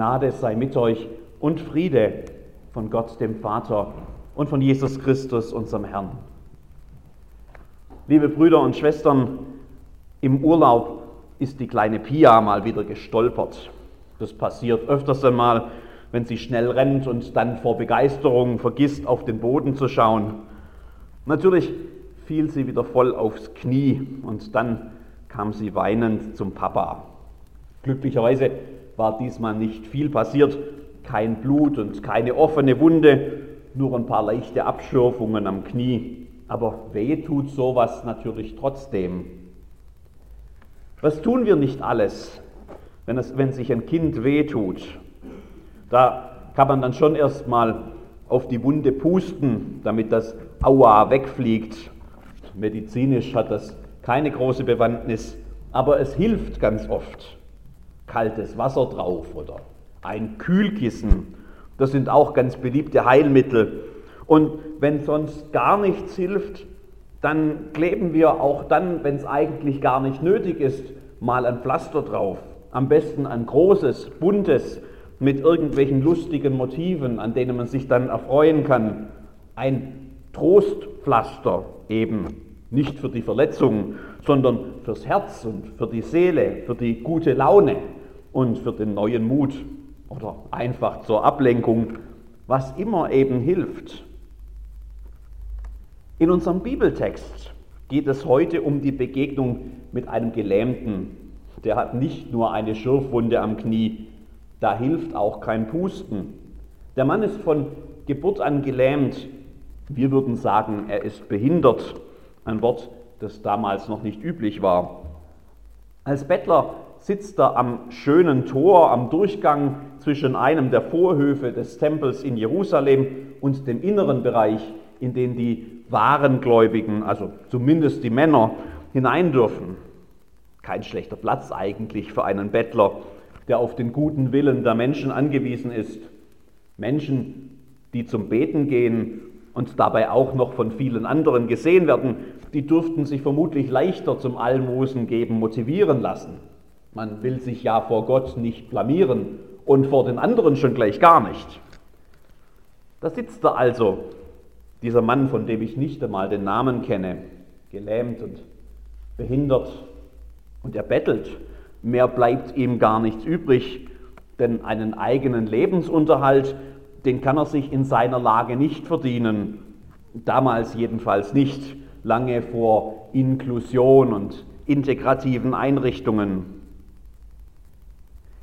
Gnade sei mit euch und Friede von Gott dem Vater und von Jesus Christus, unserem Herrn. Liebe Brüder und Schwestern, im Urlaub ist die kleine Pia mal wieder gestolpert. Das passiert öfters einmal, wenn sie schnell rennt und dann vor Begeisterung vergisst, auf den Boden zu schauen. Natürlich fiel sie wieder voll aufs Knie und dann kam sie weinend zum Papa. Glücklicherweise war diesmal nicht viel passiert, kein Blut und keine offene Wunde, nur ein paar leichte Abschürfungen am Knie. Aber weh tut sowas natürlich trotzdem. Was tun wir nicht alles, wenn, es, wenn sich ein Kind weh tut? Da kann man dann schon erstmal auf die Wunde pusten, damit das Aua wegfliegt. Medizinisch hat das keine große Bewandtnis, aber es hilft ganz oft kaltes Wasser drauf oder ein Kühlkissen. Das sind auch ganz beliebte Heilmittel. Und wenn sonst gar nichts hilft, dann kleben wir auch dann, wenn es eigentlich gar nicht nötig ist, mal ein Pflaster drauf. Am besten ein großes, buntes, mit irgendwelchen lustigen Motiven, an denen man sich dann erfreuen kann. Ein Trostpflaster eben, nicht für die Verletzung, sondern fürs Herz und für die Seele, für die gute Laune und für den neuen Mut oder einfach zur Ablenkung, was immer eben hilft. In unserem Bibeltext geht es heute um die Begegnung mit einem Gelähmten. Der hat nicht nur eine Schürfwunde am Knie, da hilft auch kein Pusten. Der Mann ist von Geburt an gelähmt. Wir würden sagen, er ist behindert. Ein Wort, das damals noch nicht üblich war. Als Bettler sitzt er am schönen Tor, am Durchgang zwischen einem der Vorhöfe des Tempels in Jerusalem und dem inneren Bereich, in den die wahren Gläubigen, also zumindest die Männer, hinein dürfen. Kein schlechter Platz eigentlich für einen Bettler, der auf den guten Willen der Menschen angewiesen ist. Menschen, die zum Beten gehen und dabei auch noch von vielen anderen gesehen werden, die dürften sich vermutlich leichter zum Almosen geben motivieren lassen. Man will sich ja vor Gott nicht blamieren und vor den anderen schon gleich gar nicht. Da sitzt er also, dieser Mann, von dem ich nicht einmal den Namen kenne, gelähmt und behindert und er bettelt. Mehr bleibt ihm gar nichts übrig, denn einen eigenen Lebensunterhalt, den kann er sich in seiner Lage nicht verdienen. Damals jedenfalls nicht, lange vor Inklusion und integrativen Einrichtungen.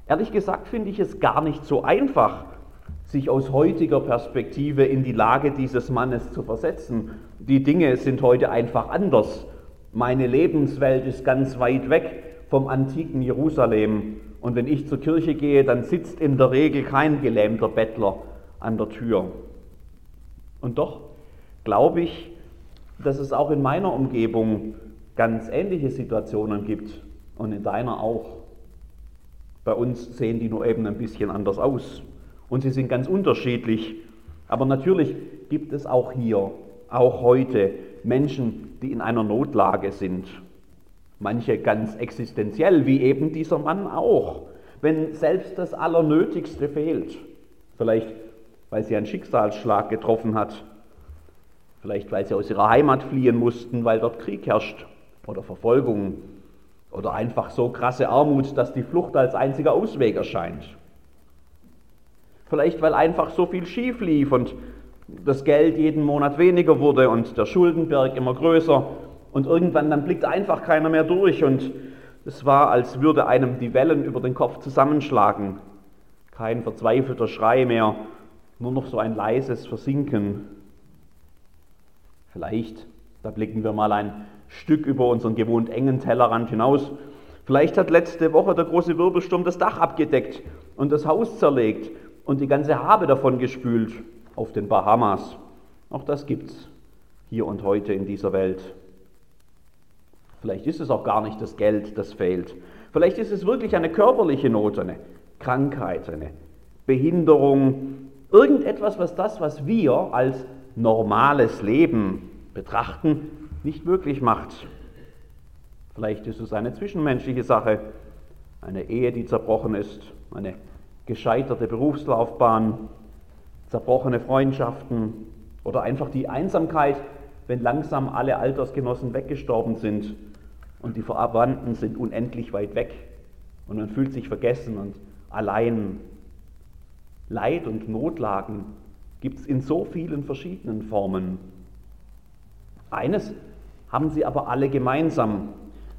Ehrlich gesagt finde ich es gar nicht so einfach, sich aus heutiger Perspektive in die Lage dieses Mannes zu versetzen. Die Dinge sind heute einfach anders. Meine Lebenswelt ist ganz weit weg vom antiken Jerusalem. Und wenn ich zur Kirche gehe, dann sitzt in der Regel kein gelähmter Bettler an der Tür. Und doch glaube ich, dass es auch in meiner Umgebung ganz ähnliche Situationen gibt und in deiner auch. Bei uns sehen die nur eben ein bisschen anders aus. Und sie sind ganz unterschiedlich. Aber natürlich gibt es auch hier, auch heute, Menschen, die in einer Notlage sind. Manche ganz existenziell, wie eben dieser Mann auch. Wenn selbst das Allernötigste fehlt. Vielleicht, weil sie einen Schicksalsschlag getroffen hat. Vielleicht, weil sie aus ihrer Heimat fliehen mussten, weil dort Krieg herrscht oder Verfolgung oder einfach so krasse Armut, dass die Flucht als einziger Ausweg erscheint. Vielleicht weil einfach so viel schief lief und das Geld jeden Monat weniger wurde und der Schuldenberg immer größer und irgendwann dann blickt einfach keiner mehr durch und es war, als würde einem die Wellen über den Kopf zusammenschlagen. Kein verzweifelter Schrei mehr, nur noch so ein leises Versinken. Vielleicht, da blicken wir mal ein Stück über unseren gewohnt engen Tellerrand hinaus. Vielleicht hat letzte Woche der große Wirbelsturm das Dach abgedeckt und das Haus zerlegt und die ganze Habe davon gespült auf den Bahamas. Auch das gibt's hier und heute in dieser Welt. Vielleicht ist es auch gar nicht das Geld, das fehlt. Vielleicht ist es wirklich eine körperliche Not, eine Krankheit, eine Behinderung, irgendetwas, was das, was wir als normales Leben betrachten, nicht möglich macht. Vielleicht ist es eine zwischenmenschliche Sache, eine Ehe, die zerbrochen ist, eine gescheiterte Berufslaufbahn, zerbrochene Freundschaften oder einfach die Einsamkeit, wenn langsam alle Altersgenossen weggestorben sind und die Verwandten sind unendlich weit weg und man fühlt sich vergessen und allein. Leid und Notlagen gibt es in so vielen verschiedenen Formen. Eines haben sie aber alle gemeinsam.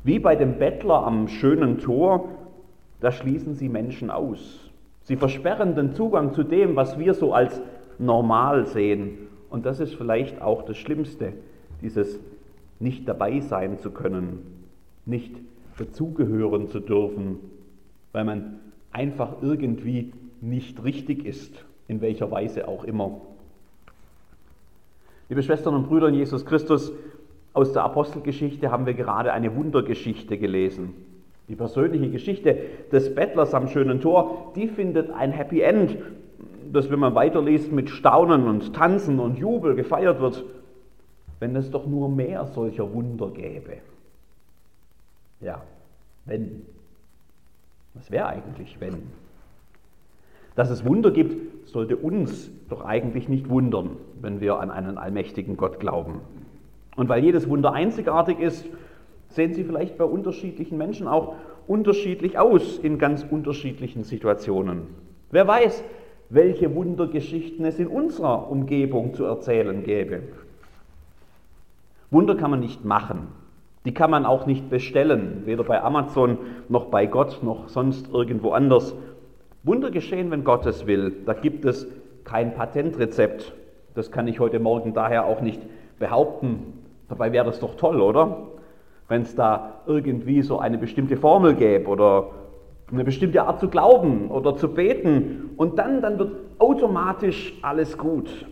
Wie bei dem Bettler am schönen Tor, da schließen sie Menschen aus. Sie versperren den Zugang zu dem, was wir so als normal sehen. Und das ist vielleicht auch das Schlimmste, dieses nicht dabei sein zu können, nicht dazugehören zu dürfen, weil man einfach irgendwie nicht richtig ist, in welcher Weise auch immer. Liebe Schwestern und Brüder in Jesus Christus, aus der Apostelgeschichte haben wir gerade eine Wundergeschichte gelesen. Die persönliche Geschichte des Bettlers am schönen Tor, die findet ein Happy End, das, wenn man weiterliest, mit Staunen und Tanzen und Jubel gefeiert wird, wenn es doch nur mehr solcher Wunder gäbe. Ja, wenn. Was wäre eigentlich, wenn? Dass es Wunder gibt, sollte uns doch eigentlich nicht wundern, wenn wir an einen allmächtigen Gott glauben. Und weil jedes Wunder einzigartig ist, sehen sie vielleicht bei unterschiedlichen Menschen auch unterschiedlich aus in ganz unterschiedlichen Situationen. Wer weiß, welche Wundergeschichten es in unserer Umgebung zu erzählen gäbe. Wunder kann man nicht machen. Die kann man auch nicht bestellen, weder bei Amazon noch bei Gott noch sonst irgendwo anders. Wunder geschehen, wenn Gott es will. Da gibt es kein Patentrezept. Das kann ich heute Morgen daher auch nicht behaupten. Dabei wäre das doch toll, oder? Wenn es da irgendwie so eine bestimmte Formel gäbe oder eine bestimmte Art zu glauben oder zu beten und dann, dann wird automatisch alles gut.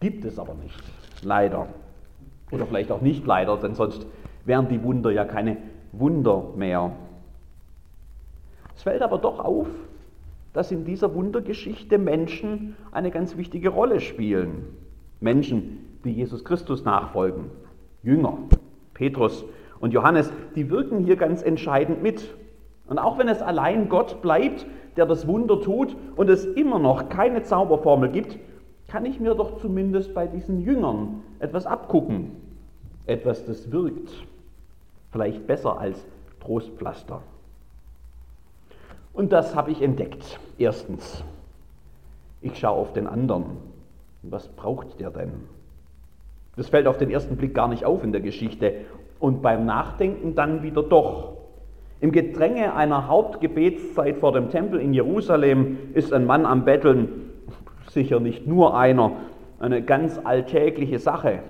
Gibt es aber nicht, leider. Oder vielleicht auch nicht leider, denn sonst wären die Wunder ja keine Wunder mehr. Es fällt aber doch auf, dass in dieser Wundergeschichte Menschen eine ganz wichtige Rolle spielen. Menschen, die Jesus Christus nachfolgen. Jünger, Petrus und Johannes, die wirken hier ganz entscheidend mit. Und auch wenn es allein Gott bleibt, der das Wunder tut und es immer noch keine Zauberformel gibt, kann ich mir doch zumindest bei diesen Jüngern etwas abgucken. Etwas, das wirkt. Vielleicht besser als Trostpflaster. Und das habe ich entdeckt. Erstens, ich schaue auf den anderen. Was braucht der denn? Das fällt auf den ersten Blick gar nicht auf in der Geschichte und beim Nachdenken dann wieder doch. Im Gedränge einer Hauptgebetszeit vor dem Tempel in Jerusalem ist ein Mann am Betteln, sicher nicht nur einer, eine ganz alltägliche Sache.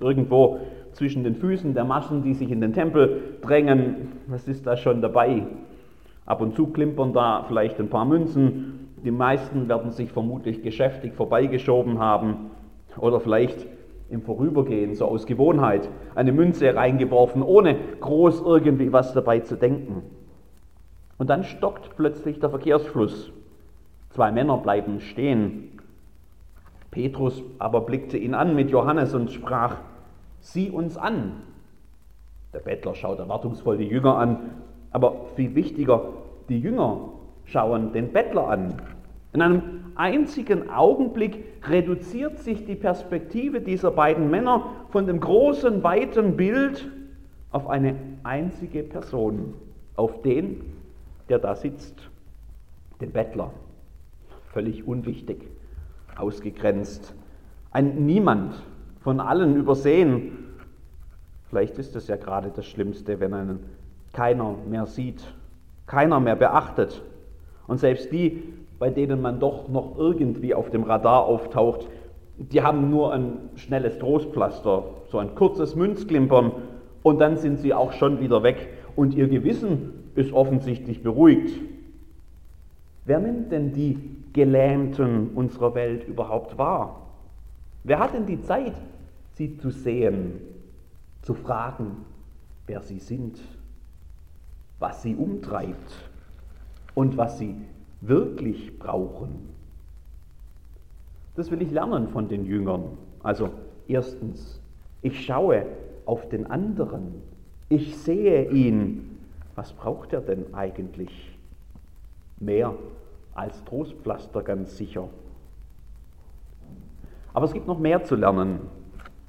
Irgendwo zwischen den Füßen der Massen, die sich in den Tempel drängen, was ist da schon dabei? Ab und zu klimpern da vielleicht ein paar Münzen. Die meisten werden sich vermutlich geschäftig vorbeigeschoben haben oder vielleicht im Vorübergehen, so aus Gewohnheit, eine Münze reingeworfen, ohne groß irgendwie was dabei zu denken. Und dann stockt plötzlich der Verkehrsfluss. Zwei Männer bleiben stehen. Petrus aber blickte ihn an mit Johannes und sprach, sieh uns an. Der Bettler schaut erwartungsvoll die Jünger an, aber viel wichtiger, die Jünger schauen den Bettler an. In einem einzigen Augenblick reduziert sich die Perspektive dieser beiden Männer von dem großen, weiten Bild auf eine einzige Person, auf den, der da sitzt, den Bettler. Völlig unwichtig, ausgegrenzt, ein Niemand, von allen übersehen. Vielleicht ist es ja gerade das Schlimmste, wenn einen keiner mehr sieht, keiner mehr beachtet. Und selbst die, bei denen man doch noch irgendwie auf dem Radar auftaucht, die haben nur ein schnelles Trostpflaster, so ein kurzes Münzklimpern und dann sind sie auch schon wieder weg und ihr Gewissen ist offensichtlich beruhigt. Wer nimmt denn die Gelähmten unserer Welt überhaupt wahr? Wer hat denn die Zeit, sie zu sehen, zu fragen, wer sie sind, was sie umtreibt und was sie wirklich brauchen. Das will ich lernen von den Jüngern. Also erstens, ich schaue auf den anderen. Ich sehe ihn. Was braucht er denn eigentlich? Mehr als Trostpflaster ganz sicher. Aber es gibt noch mehr zu lernen.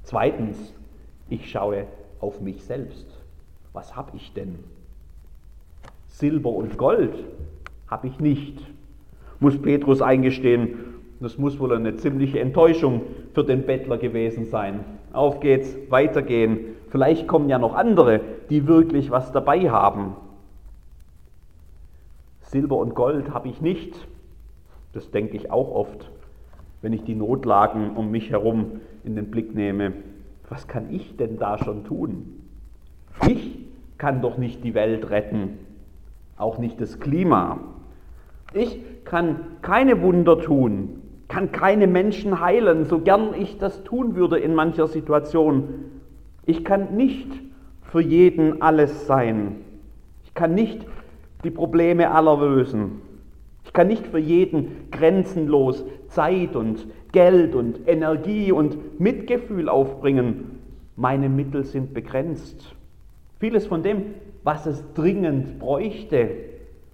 Zweitens, ich schaue auf mich selbst. Was habe ich denn? Silber und Gold habe ich nicht, muss Petrus eingestehen. Das muss wohl eine ziemliche Enttäuschung für den Bettler gewesen sein. Auf geht's, weitergehen. Vielleicht kommen ja noch andere, die wirklich was dabei haben. Silber und Gold habe ich nicht. Das denke ich auch oft, wenn ich die Notlagen um mich herum in den Blick nehme. Was kann ich denn da schon tun? Ich kann doch nicht die Welt retten, auch nicht das Klima. Ich kann keine Wunder tun, kann keine Menschen heilen, so gern ich das tun würde in mancher Situation. Ich kann nicht für jeden alles sein. Ich kann nicht die Probleme aller lösen. Ich kann nicht für jeden grenzenlos Zeit und Geld und Energie und Mitgefühl aufbringen. Meine Mittel sind begrenzt. Vieles von dem, was es dringend bräuchte,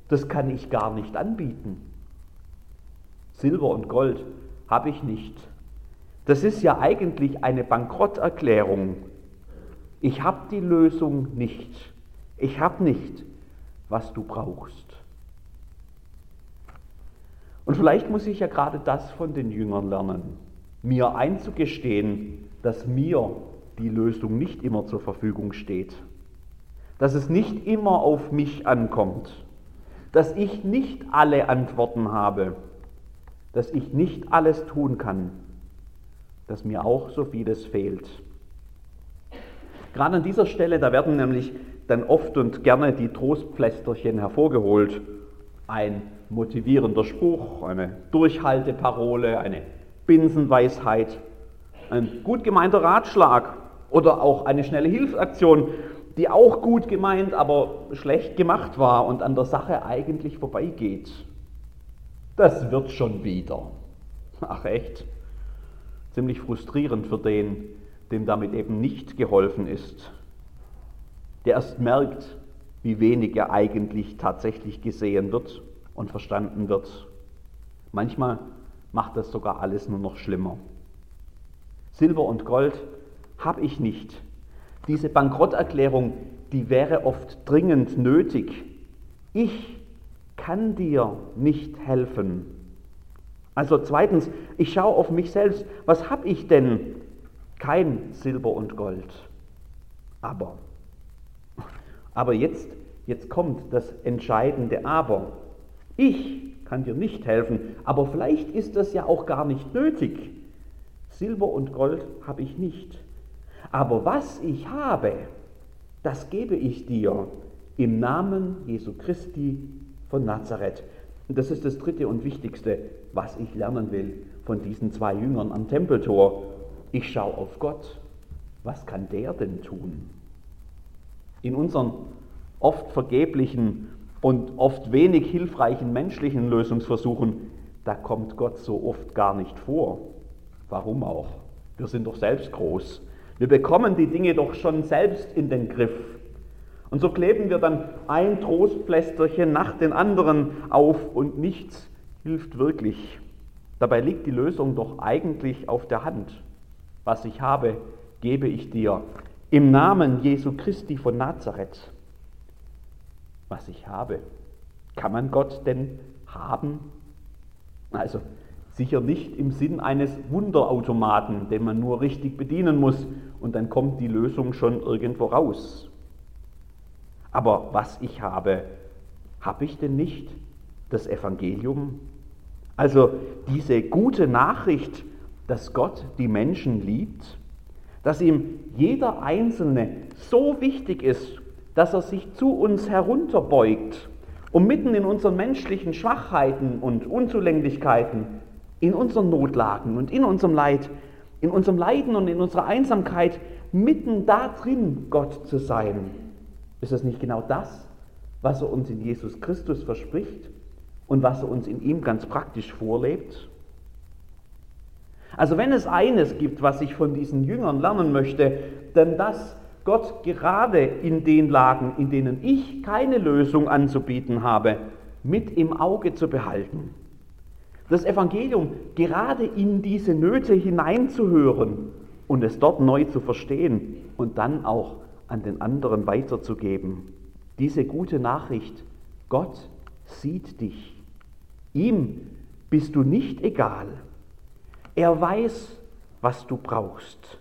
das kann ich gar nicht anbieten. Silber und Gold habe ich nicht. Das ist ja eigentlich eine Bankrotterklärung. Ich habe die Lösung nicht. Ich habe nicht, was du brauchst. Und vielleicht muss ich ja gerade das von den Jüngern lernen, mir einzugestehen, dass mir die Lösung nicht immer zur Verfügung steht, dass es nicht immer auf mich ankommt, dass ich nicht alle Antworten habe, dass ich nicht alles tun kann, dass mir auch so vieles fehlt. Gerade an dieser Stelle, da werden nämlich dann oft und gerne die Trostpflästerchen hervorgeholt. Ein motivierender Spruch, eine Durchhalteparole, eine Binsenweisheit, ein gut gemeinter Ratschlag oder auch eine schnelle Hilfsaktion, die auch gut gemeint, aber schlecht gemacht war und an der Sache eigentlich vorbeigeht. Das wird schon wieder. Ach echt? Ziemlich frustrierend für den, dem damit eben nicht geholfen ist. Der erst merkt, wie wenig er eigentlich tatsächlich gesehen wird und verstanden wird. Manchmal macht das sogar alles nur noch schlimmer. Silber und Gold habe ich nicht, diese Bankrotterklärung, die wäre oft dringend nötig. Ich kann dir nicht helfen. Also zweitens, ich schaue auf mich selbst. Was habe ich denn? Kein Silber und Gold. Aber, aber jetzt, jetzt kommt das entscheidende Aber. Ich kann dir nicht helfen, aber vielleicht ist das ja auch gar nicht nötig. Silber und Gold habe ich nicht. Aber was ich habe, das gebe ich dir im Namen Jesu Christi von Nazareth. Und das ist das dritte und wichtigste, was ich lernen will von diesen zwei Jüngern am Tempeltor. Ich schaue auf Gott. Was kann der denn tun? In unseren oft vergeblichen und oft wenig hilfreichen menschlichen Lösungsversuchen, da kommt Gott so oft gar nicht vor. Warum auch? Wir sind doch selbst groß. Wir bekommen die Dinge doch schon selbst in den Griff. Und so kleben wir dann ein Trostpflästerchen nach den anderen auf und nichts hilft wirklich. Dabei liegt die Lösung doch eigentlich auf der Hand. Was ich habe, gebe ich dir. Im Namen Jesu Christi von Nazareth. Was ich habe. Kann man Gott denn haben? Also sicher nicht im Sinn eines Wunderautomaten, den man nur richtig bedienen muss und dann kommt die Lösung schon irgendwo raus. Aber was ich habe, habe ich denn nicht das Evangelium? Also diese gute Nachricht, dass Gott die Menschen liebt, dass ihm jeder Einzelne so wichtig ist, dass er sich zu uns herunterbeugt, um mitten in unseren menschlichen Schwachheiten und Unzulänglichkeiten, in unseren Notlagen und in unserem Leid in unserem Leiden und in unserer Einsamkeit mitten da drin Gott zu sein. Ist das nicht genau das, was er uns in Jesus Christus verspricht und was er uns in ihm ganz praktisch vorlebt? Also wenn es eines gibt, was ich von diesen Jüngern lernen möchte, dann das, Gott gerade in den Lagen, in denen ich keine Lösung anzubieten habe, mit im Auge zu behalten Das Evangelium gerade in diese Nöte hineinzuhören und es dort neu zu verstehen und dann auch an den anderen weiterzugeben. Diese gute Nachricht, Gott sieht dich. Ihm bist du nicht egal. Er weiß, was du brauchst.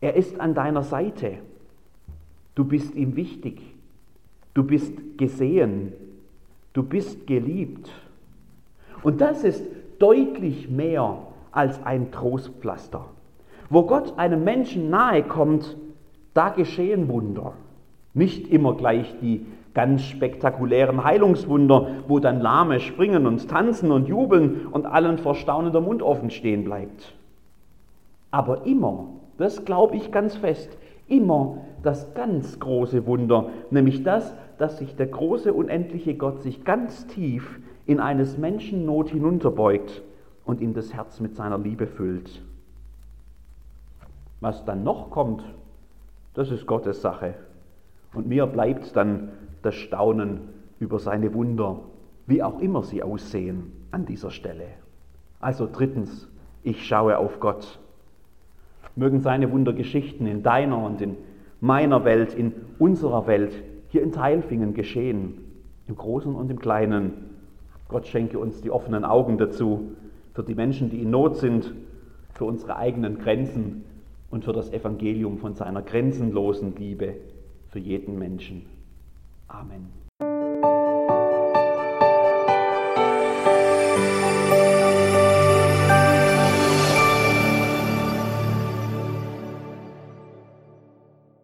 Er ist an deiner Seite. Du bist ihm wichtig. Du bist gesehen. Du bist geliebt. Und das ist deutlich mehr als ein Trostpflaster. Wo Gott einem Menschen nahe kommt, da geschehen Wunder. Nicht immer gleich die ganz spektakulären Heilungswunder, wo dann Lahme springen und tanzen und jubeln und allen vor staunender Mund offen stehen bleibt. Aber immer, das glaube ich ganz fest, immer das ganz große Wunder, nämlich das, dass sich der große unendliche Gott sich ganz tief in eines Menschen Not hinunterbeugt und ihm das Herz mit seiner Liebe füllt. Was dann noch kommt, das ist Gottes Sache. Und mir bleibt dann das Staunen über seine Wunder, wie auch immer sie aussehen an dieser Stelle. Also drittens, ich schaue auf Gott. Mögen seine Wundergeschichten in deiner und in meiner Welt, in unserer Welt, hier in Teilfingen geschehen, im Großen und im Kleinen. Gott schenke uns die offenen Augen dazu, für die Menschen, die in Not sind, für unsere eigenen Grenzen und für das Evangelium von seiner grenzenlosen Liebe für jeden Menschen. Amen.